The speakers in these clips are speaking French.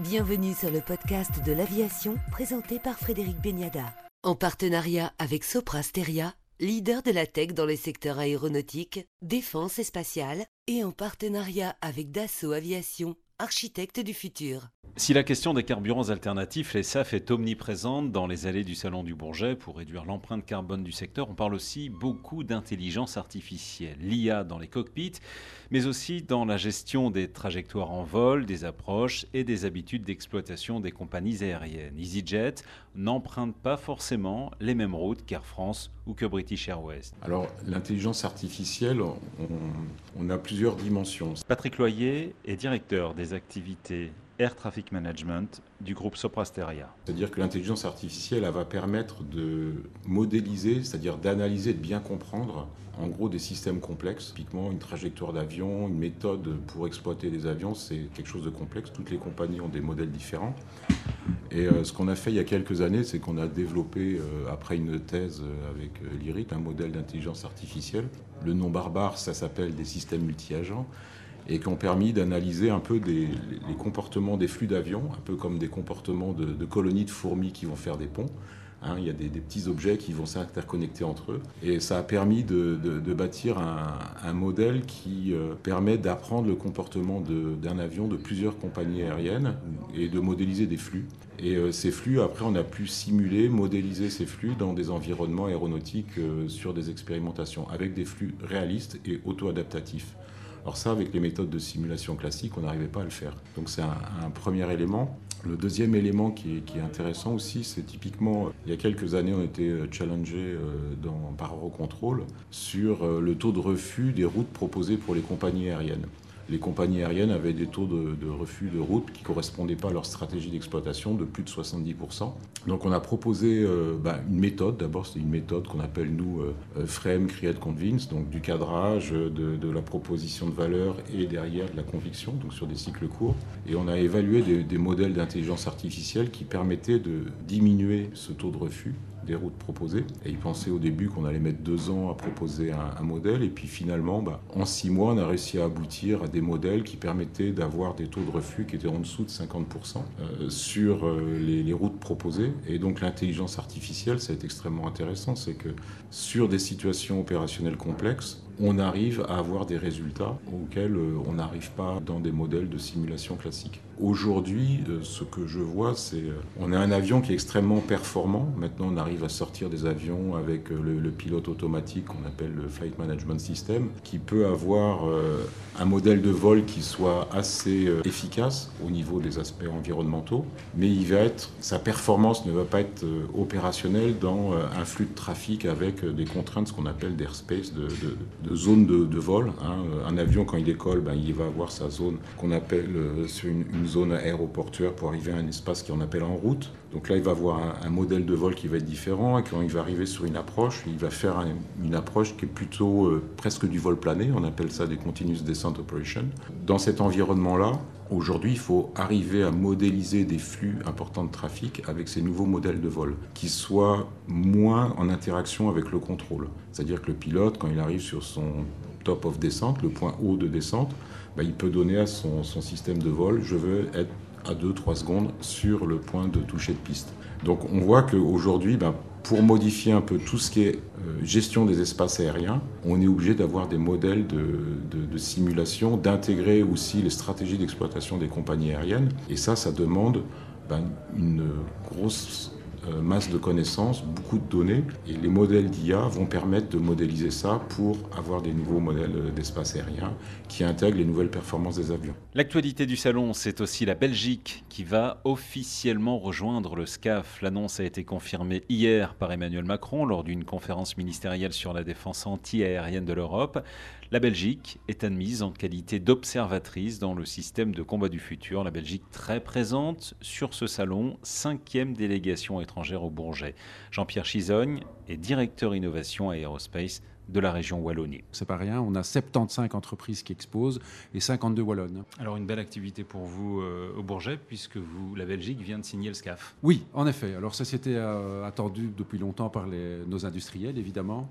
Bienvenue sur le podcast de l'aviation présenté par Frédéric Beniada. En partenariat avec Sopra Steria, leader de la tech dans les secteurs aéronautique, défense et spatiale, et en partenariat avec Dassault Aviation, architecte du futur. Si la question des carburants alternatifs, les SAF, est omniprésente dans les allées du Salon du Bourget pour réduire l'empreinte carbone du secteur, on parle aussi beaucoup d'intelligence artificielle, l'IA dans les cockpits, mais aussi dans la gestion des trajectoires en vol, des approches et des habitudes d'exploitation des compagnies aériennes. EasyJet n'emprunte pas forcément les mêmes routes qu'Air France ou que British Airways. Alors l'intelligence artificielle, on, on a plusieurs dimensions. Patrick Loyer est directeur des activités Air Traffic Management du groupe Soprasteria. C'est-à-dire que l'intelligence artificielle elle va permettre de modéliser, c'est-à-dire d'analyser, de bien comprendre en gros des systèmes complexes. Typiquement une trajectoire d'avion, une méthode pour exploiter des avions, c'est quelque chose de complexe. Toutes les compagnies ont des modèles différents. Et euh, ce qu'on a fait il y a quelques années, c'est qu'on a développé, euh, après une thèse euh, avec l'IRIT, un modèle d'intelligence artificielle. Le nom barbare, ça s'appelle des systèmes multi-agents et qui ont permis d'analyser un peu les comportements des flux d'avions, un peu comme des comportements de, colonies de fourmis qui vont faire des ponts. Hein, il y a des, petits objets qui vont s'interconnecter entre eux. Et ça a permis de, bâtir un, modèle qui euh, permet d'apprendre le comportement d'un avion de plusieurs compagnies aériennes et de modéliser des flux. Et euh, ces flux, après, on a pu simuler, modéliser ces flux dans des environnements aéronautiques euh, sur des expérimentations avec des flux réalistes et auto-adaptatifs. Alors ça, avec les méthodes de simulation classiques, on n'arrivait pas à le faire. Donc c'est un, premier élément. Le deuxième élément qui est, intéressant aussi, c'est typiquement, il y a quelques années, on était euh, challengé euh, par Eurocontrol sur euh, le taux de refus des routes proposées pour les compagnies aériennes les compagnies aériennes avaient des taux de, refus de route qui ne correspondaient pas à leur stratégie d'exploitation de plus de 70%. Donc on a proposé euh, bah, une méthode, d'abord c'est une méthode qu'on appelle nous euh, Frame, Create, Convince, donc du cadrage, de, la proposition de valeur et derrière de la conviction, donc sur des cycles courts. Et on a évalué des modèles d'intelligence artificielle qui permettaient de diminuer ce taux de refus routes proposées. Et ils pensaient au début qu'on allait mettre deux ans à proposer un, modèle. Et puis finalement, bah, en six mois, on a réussi à aboutir à des modèles qui permettaient d'avoir des taux de refus qui étaient en dessous de 50% euh, sur euh, les, les, routes proposées. Et donc l'intelligence artificielle, ça a été extrêmement intéressant. C'est que sur des situations opérationnelles complexes, on arrive à avoir des résultats auxquels euh, on n'arrive pas dans des modèles de simulation classiques. Aujourd'hui, euh, ce que je vois, c'est euh, on a un avion qui est extrêmement performant. Maintenant, on arrive à sortir des avions avec le, pilote automatique qu'on appelle le Flight Management System, qui peut avoir modèle de vol qui soit assez efficace au niveau des aspects environnementaux, mais il va être, sa performance ne va pas être opérationnelle dans un flux de trafic avec des contraintes, ce qu'on appelle d'airspace, de, de zone de, vol. Hein. Un avion, quand il décolle, ben, il va avoir sa zone qu'on appelle euh, une, zone aéroportuaire pour arriver à un espace qu'on appelle en route. Donc là, il va avoir un, modèle de vol qui va être différent. Et quand il va arriver sur une approche, il va faire une approche qui est plutôt euh, presque du vol plané. On appelle ça des Continuous Descent Dans cet environnement-là, Aujourd'hui, il faut arriver à modéliser des flux importants de trafic avec ces nouveaux modèles de vol, qui soient moins en interaction avec le contrôle. C'est-à-dire que le pilote, quand il arrive sur son top of descente, le point haut de descente, bah, il peut donner à son, système de vol, je veux être à 2-3 secondes sur le point de toucher de piste. Donc on voit qu'aujourd'hui, bah, pour modifier un peu tout ce qui est euh, gestion des espaces aériens, on est obligé d'avoir des modèles de, simulation, d'intégrer aussi les stratégies d'exploitation des compagnies aériennes. Et ça, ça demande ben, une grosse masse de connaissances, beaucoup de données, et les modèles d'IA vont permettre de modéliser ça pour avoir des nouveaux modèles euh, d'espace aérien qui intègrent les nouvelles performances des avions. L'actualité du salon, c'est aussi la Belgique qui va officiellement rejoindre le SCAF. L'annonce a été confirmée hier par Emmanuel Macron lors d'une conférence ministérielle sur la défense anti-aérienne de l'Europe. La Belgique est admise en qualité d'observatrice dans le système de combat du futur. La Belgique très présente sur ce salon, cinquième délégation étrangère au Bourget. Jean-Pierre Chisogne est directeur innovation aérospace de la région Wallonie. C'est pas rien, on a 75 entreprises qui exposent et 52 Wallonnes. Alors une belle activité pour vous euh, au Bourget puisque vous, la Belgique vient de signer le SCAF. Oui, en effet. Alors ça c'était euh, attendu depuis longtemps par nos industriels évidemment.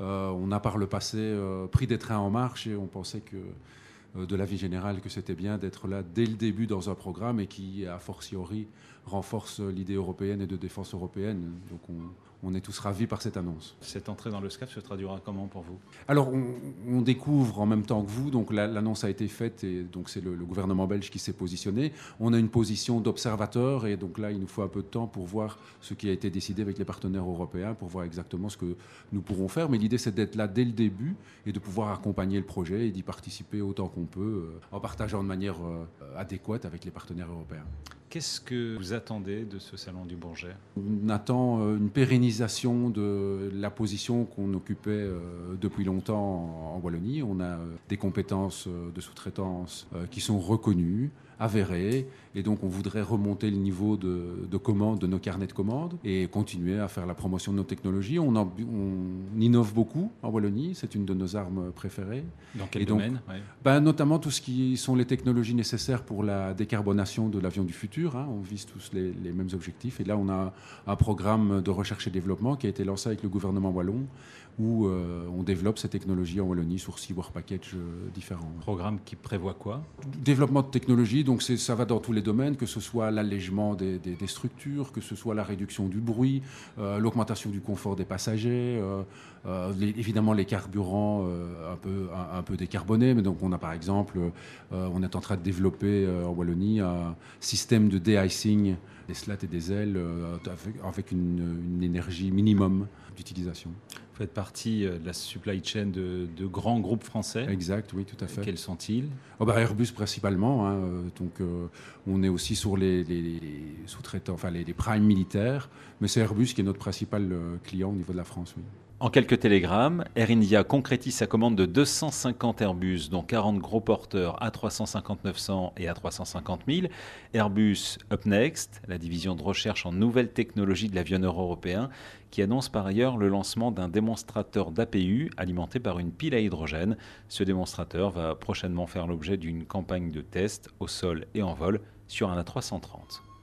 Euh, on a par le passé euh, pris des trains en marche et on pensait que de la vie générale que c'était bien d'être là dès le début dans un programme et qui, a fortiori, renforce l'idée européenne et de défense européenne. On est tous ravis par cette annonce. Cette entrée dans le SCAF se traduira comment pour vous? Alors, on, découvre en même temps que vous, donc l'annonce a été faite et donc c'est le, gouvernement belge qui s'est positionné. On a une position d'observateur et donc là, il nous faut un peu de temps pour voir ce qui a été décidé avec les partenaires européens, pour voir exactement ce que nous pourrons faire. Mais l'idée, c'est d'être là dès le début et de pouvoir accompagner le projet et d'y participer autant qu'on peut euh, en partageant de manière euh, adéquate avec les partenaires européens. Qu'est-ce que vous attendez de ce salon du Bourget? On attend euh, une pérennisation de la position qu'on occupait euh, depuis longtemps en Wallonie. On a euh, des compétences de sous-traitance qui sont reconnues avéré. Et donc, on voudrait remonter le niveau de, de commande de nos carnets de commandes et continuer à faire la promotion de nos technologies. On, on innove beaucoup en Wallonie, c'est une de nos armes préférées. Dans quel domaine? Ben, Notamment tout ce qui sont les technologies nécessaires pour la décarbonation de l'avion du futur. Hein. On vise tous les, les, mêmes objectifs. Et là, on a un programme de recherche et développement qui a été lancé avec le gouvernement wallon où euh, on développe ces technologies en Wallonie sur six work packages euh, différents. Programme qui prévoit quoi? Développement de technologies, donc ça va dans tous les domaines, que ce soit l'allègement des, structures, que ce soit la réduction du bruit, euh, l'augmentation du confort des passagers, évidemment les carburants un, peu, un, peu décarbonés. Mais donc on a par exemple, on est en train de développer en Wallonie un système de de-icing des slats et des ailes avec, une énergie minimum d'utilisation. Vous faites partie euh, de la supply chain de, grands groupes français. Exact, oui, tout à fait. Quels sont-ils? Oh bah Airbus principalement. Hein, euh, donc, euh, on est aussi sur les, sous-traitants, enfin les, les primes militaires, mais c'est Airbus qui est notre principal client au niveau de la France. Oui. En quelques télégrammes, Air India concrétise sa commande de 250 Airbus, dont 40 gros porteurs A350-900 et A350-1000. Airbus Up Next, la division de recherche en nouvelles technologies de l'avionneur européen, qui annonce par ailleurs le lancement d'un démonstrateur d'APU alimenté par une pile à hydrogène. Ce démonstrateur va prochainement faire l'objet d'une campagne de test au sol et en vol sur un A330.